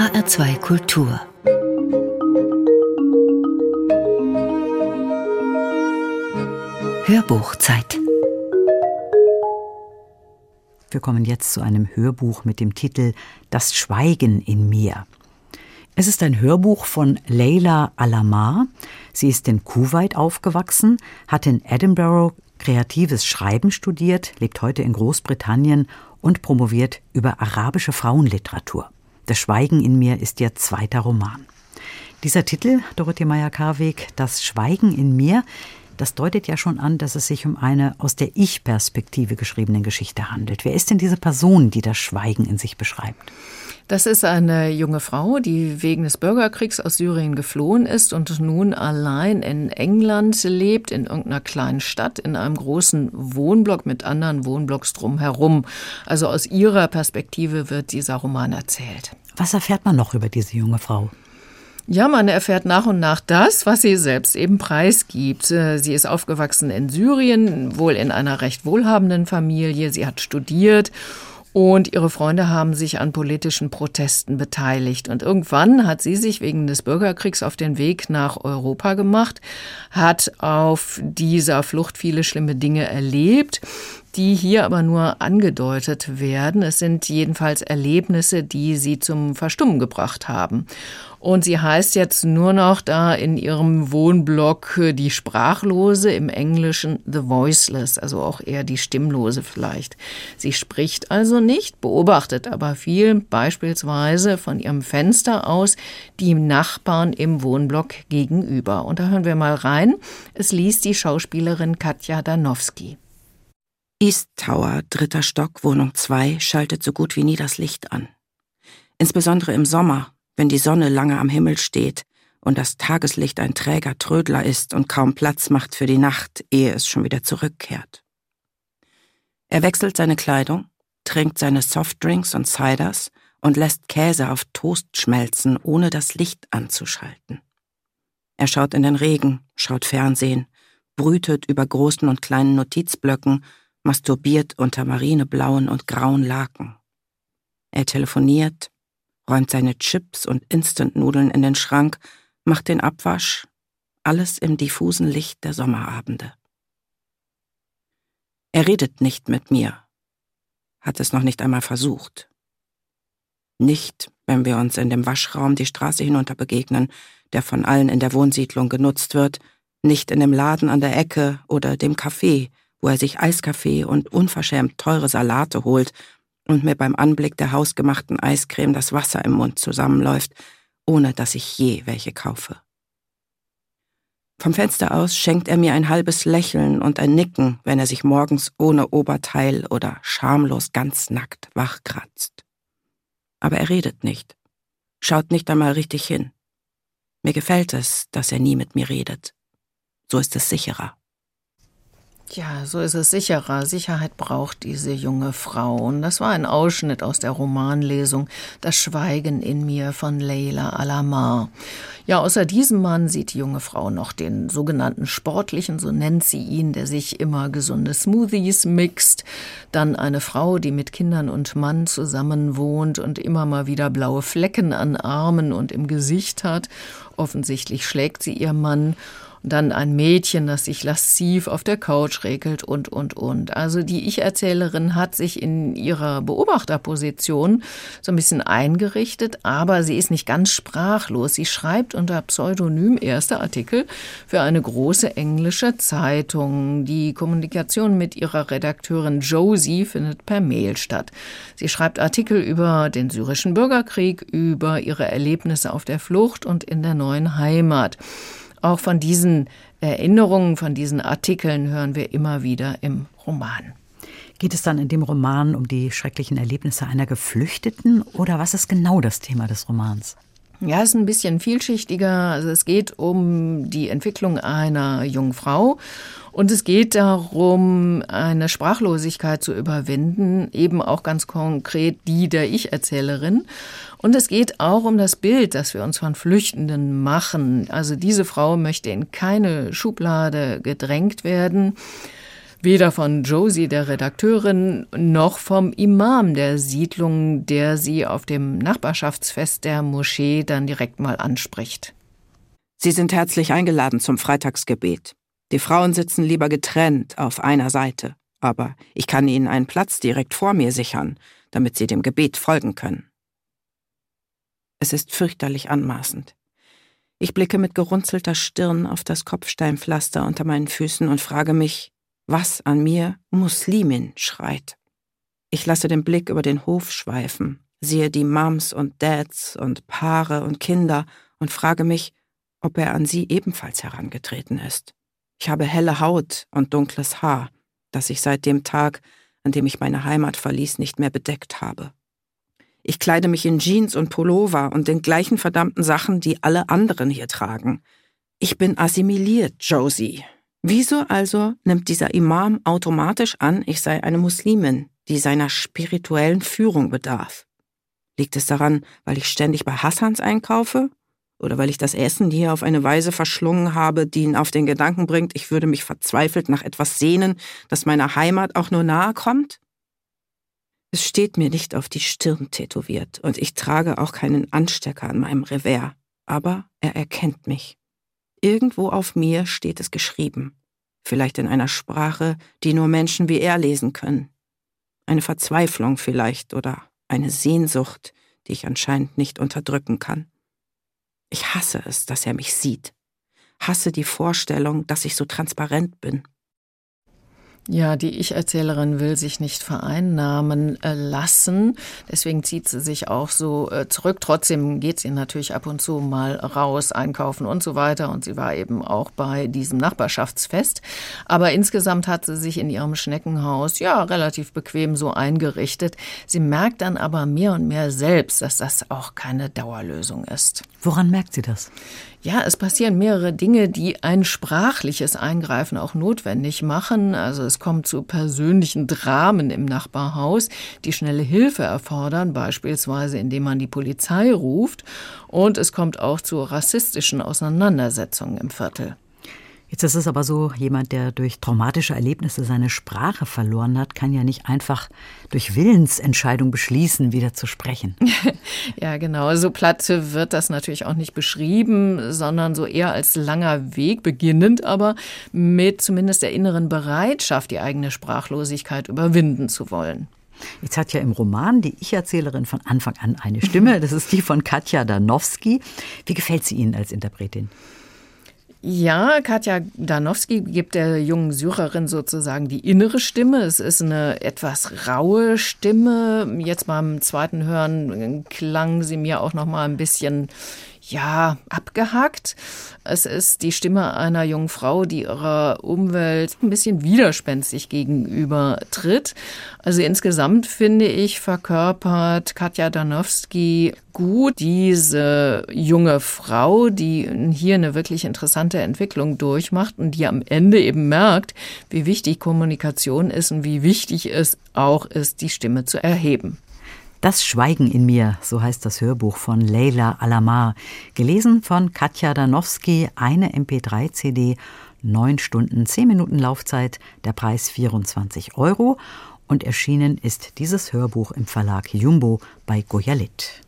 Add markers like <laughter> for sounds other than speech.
HR2 Kultur Hörbuchzeit Wir kommen jetzt zu einem Hörbuch mit dem Titel Das Schweigen in mir. Es ist ein Hörbuch von Leila Alamar. Sie ist in Kuwait aufgewachsen, hat in Edinburgh kreatives Schreiben studiert, lebt heute in Großbritannien und promoviert über arabische Frauenliteratur. Das Schweigen in mir ist ihr zweiter Roman. Dieser Titel, Dorothee Meyer-Karweg, Das Schweigen in mir, das deutet ja schon an, dass es sich um eine aus der Ich-Perspektive geschriebene Geschichte handelt. Wer ist denn diese Person, die das Schweigen in sich beschreibt? Das ist eine junge Frau, die wegen des Bürgerkriegs aus Syrien geflohen ist und nun allein in England lebt, in irgendeiner kleinen Stadt, in einem großen Wohnblock mit anderen Wohnblocks drumherum. Also aus ihrer Perspektive wird dieser Roman erzählt. Was erfährt man noch über diese junge Frau? Ja, man erfährt nach und nach das, was sie selbst eben preisgibt. Äh, sie ist aufgewachsen in Syrien, wohl in einer recht wohlhabenden Familie. Sie hat studiert und ihre Freunde haben sich an politischen Protesten beteiligt. Und irgendwann hat sie sich wegen des Bürgerkriegs auf den Weg nach Europa gemacht, hat auf dieser Flucht viele schlimme Dinge erlebt die hier aber nur angedeutet werden. Es sind jedenfalls Erlebnisse, die sie zum Verstummen gebracht haben. Und sie heißt jetzt nur noch da in ihrem Wohnblock äh, die Sprachlose, im Englischen The Voiceless, also auch eher die Stimmlose vielleicht. Sie spricht also nicht, beobachtet aber viel, beispielsweise von ihrem Fenster aus die Nachbarn im Wohnblock gegenüber. Und da hören wir mal rein. Es liest die Schauspielerin Katja Danowski. East Tower, dritter Stock, Wohnung 2, schaltet so gut wie nie das Licht an. Insbesondere im Sommer, wenn die Sonne lange am Himmel steht und das Tageslicht ein träger Trödler ist und kaum Platz macht für die Nacht, ehe es schon wieder zurückkehrt. Er wechselt seine Kleidung, trinkt seine Softdrinks und Ciders und lässt Käse auf Toast schmelzen, ohne das Licht anzuschalten. Er schaut in den Regen, schaut Fernsehen, brütet über großen und kleinen Notizblöcken, masturbiert unter marineblauen und grauen Laken. Er telefoniert, räumt seine Chips und Instant-Nudeln in den Schrank, macht den Abwasch, alles im diffusen Licht der Sommerabende. Er redet nicht mit mir, hat es noch nicht einmal versucht. Nicht, wenn wir uns in dem Waschraum die Straße hinunter begegnen, der von allen in der Wohnsiedlung genutzt wird, nicht in dem Laden an der Ecke oder dem Café, wo er sich Eiskaffee und unverschämt teure Salate holt und mir beim Anblick der hausgemachten Eiscreme das Wasser im Mund zusammenläuft, ohne dass ich je welche kaufe. Vom Fenster aus schenkt er mir ein halbes Lächeln und ein Nicken, wenn er sich morgens ohne Oberteil oder schamlos ganz nackt wachkratzt. Aber er redet nicht, schaut nicht einmal richtig hin. Mir gefällt es, dass er nie mit mir redet. So ist es sicherer. Ja, so ist es sicherer. Sicherheit braucht diese junge Frau. Und das war ein Ausschnitt aus der Romanlesung Das Schweigen in mir von Leila Alamar. Ja, außer diesem Mann sieht die junge Frau noch den sogenannten Sportlichen, so nennt sie ihn, der sich immer gesunde Smoothies mixt. Dann eine Frau, die mit Kindern und Mann zusammen wohnt und immer mal wieder blaue Flecken an Armen und im Gesicht hat. Offensichtlich schlägt sie ihr Mann dann ein Mädchen, das sich lasziv auf der Couch regelt und, und, und. Also die Ich-Erzählerin hat sich in ihrer Beobachterposition so ein bisschen eingerichtet, aber sie ist nicht ganz sprachlos. Sie schreibt unter Pseudonym erste Artikel für eine große englische Zeitung. Die Kommunikation mit ihrer Redakteurin Josie findet per Mail statt. Sie schreibt Artikel über den syrischen Bürgerkrieg, über ihre Erlebnisse auf der Flucht und in der neuen Heimat. Auch von diesen Erinnerungen, von diesen Artikeln hören wir immer wieder im Roman. Geht es dann in dem Roman um die schrecklichen Erlebnisse einer Geflüchteten oder was ist genau das Thema des Romans? Ja, es ist ein bisschen vielschichtiger. Also es geht um die Entwicklung einer jungen Frau und es geht darum, eine Sprachlosigkeit zu überwinden, eben auch ganz konkret die der Ich-Erzählerin. Und es geht auch um das Bild, das wir uns von Flüchtenden machen. Also diese Frau möchte in keine Schublade gedrängt werden Weder von Josie, der Redakteurin, noch vom Imam der Siedlung, der sie auf dem Nachbarschaftsfest der Moschee dann direkt mal anspricht. Sie sind herzlich eingeladen zum Freitagsgebet. Die Frauen sitzen lieber getrennt auf einer Seite, aber ich kann ihnen einen Platz direkt vor mir sichern, damit sie dem Gebet folgen können. Es ist fürchterlich anmaßend. Ich blicke mit gerunzelter Stirn auf das Kopfsteinpflaster unter meinen Füßen und frage mich, was an mir Muslimin schreit. Ich lasse den Blick über den Hof schweifen, sehe die Mums und Dads und Paare und Kinder und frage mich, ob er an sie ebenfalls herangetreten ist. Ich habe helle Haut und dunkles Haar, das ich seit dem Tag, an dem ich meine Heimat verließ, nicht mehr bedeckt habe. Ich kleide mich in Jeans und Pullover und den gleichen verdammten Sachen, die alle anderen hier tragen. Ich bin assimiliert, Josie. Wieso also nimmt dieser Imam automatisch an, ich sei eine Muslimin, die seiner spirituellen Führung bedarf? Liegt es daran, weil ich ständig bei Hassans einkaufe? Oder weil ich das Essen hier auf eine Weise verschlungen habe, die ihn auf den Gedanken bringt, ich würde mich verzweifelt nach etwas sehnen, das meiner Heimat auch nur nahe kommt? Es steht mir nicht auf die Stirn tätowiert und ich trage auch keinen Anstecker an meinem Revers, aber er erkennt mich. Irgendwo auf mir steht es geschrieben, vielleicht in einer Sprache, die nur Menschen wie er lesen können. Eine Verzweiflung vielleicht oder eine Sehnsucht, die ich anscheinend nicht unterdrücken kann. Ich hasse es, dass er mich sieht, hasse die Vorstellung, dass ich so transparent bin. Ja, die Ich-Erzählerin will sich nicht vereinnahmen äh, lassen. Deswegen zieht sie sich auch so äh, zurück. Trotzdem geht sie natürlich ab und zu mal raus, einkaufen und so weiter. Und sie war eben auch bei diesem Nachbarschaftsfest. Aber insgesamt hat sie sich in ihrem Schneckenhaus ja relativ bequem so eingerichtet. Sie merkt dann aber mehr und mehr selbst, dass das auch keine Dauerlösung ist. Woran merkt sie das? Ja, es passieren mehrere Dinge, die ein sprachliches Eingreifen auch notwendig machen. Also es kommt zu persönlichen Dramen im Nachbarhaus, die schnelle Hilfe erfordern, beispielsweise indem man die Polizei ruft. Und es kommt auch zu rassistischen Auseinandersetzungen im Viertel. Jetzt ist es aber so, jemand, der durch traumatische Erlebnisse seine Sprache verloren hat, kann ja nicht einfach durch Willensentscheidung beschließen, wieder zu sprechen. <laughs> ja, genau. So platt wird das natürlich auch nicht beschrieben, sondern so eher als langer Weg, beginnend aber mit zumindest der inneren Bereitschaft, die eigene Sprachlosigkeit überwinden zu wollen. Jetzt hat ja im Roman die Ich-Erzählerin von Anfang an eine Stimme. <laughs> Das ist die von Katja Danowski. Wie gefällt sie Ihnen als Interpretin? Ja, Katja Danowski gibt der jungen Syrerin sozusagen die innere Stimme. Es ist eine etwas raue Stimme. Jetzt beim zweiten Hören klang sie mir auch noch mal ein bisschen ja, abgehackt. Es ist die Stimme einer jungen Frau, die ihrer Umwelt ein bisschen widerspenstig gegenüber tritt. Also insgesamt finde ich, verkörpert Katja Danowski gut diese junge Frau, die hier eine wirklich interessante Entwicklung durchmacht und die am Ende eben merkt, wie wichtig Kommunikation ist und wie wichtig es auch ist, die Stimme zu erheben. Das Schweigen in mir, so heißt das Hörbuch von Leila Alamar, gelesen von Katja Danowski, eine MP3-CD, neun Stunden, zehn Minuten Laufzeit, der Preis 24 Euro und erschienen ist dieses Hörbuch im Verlag Jumbo bei Goyalit.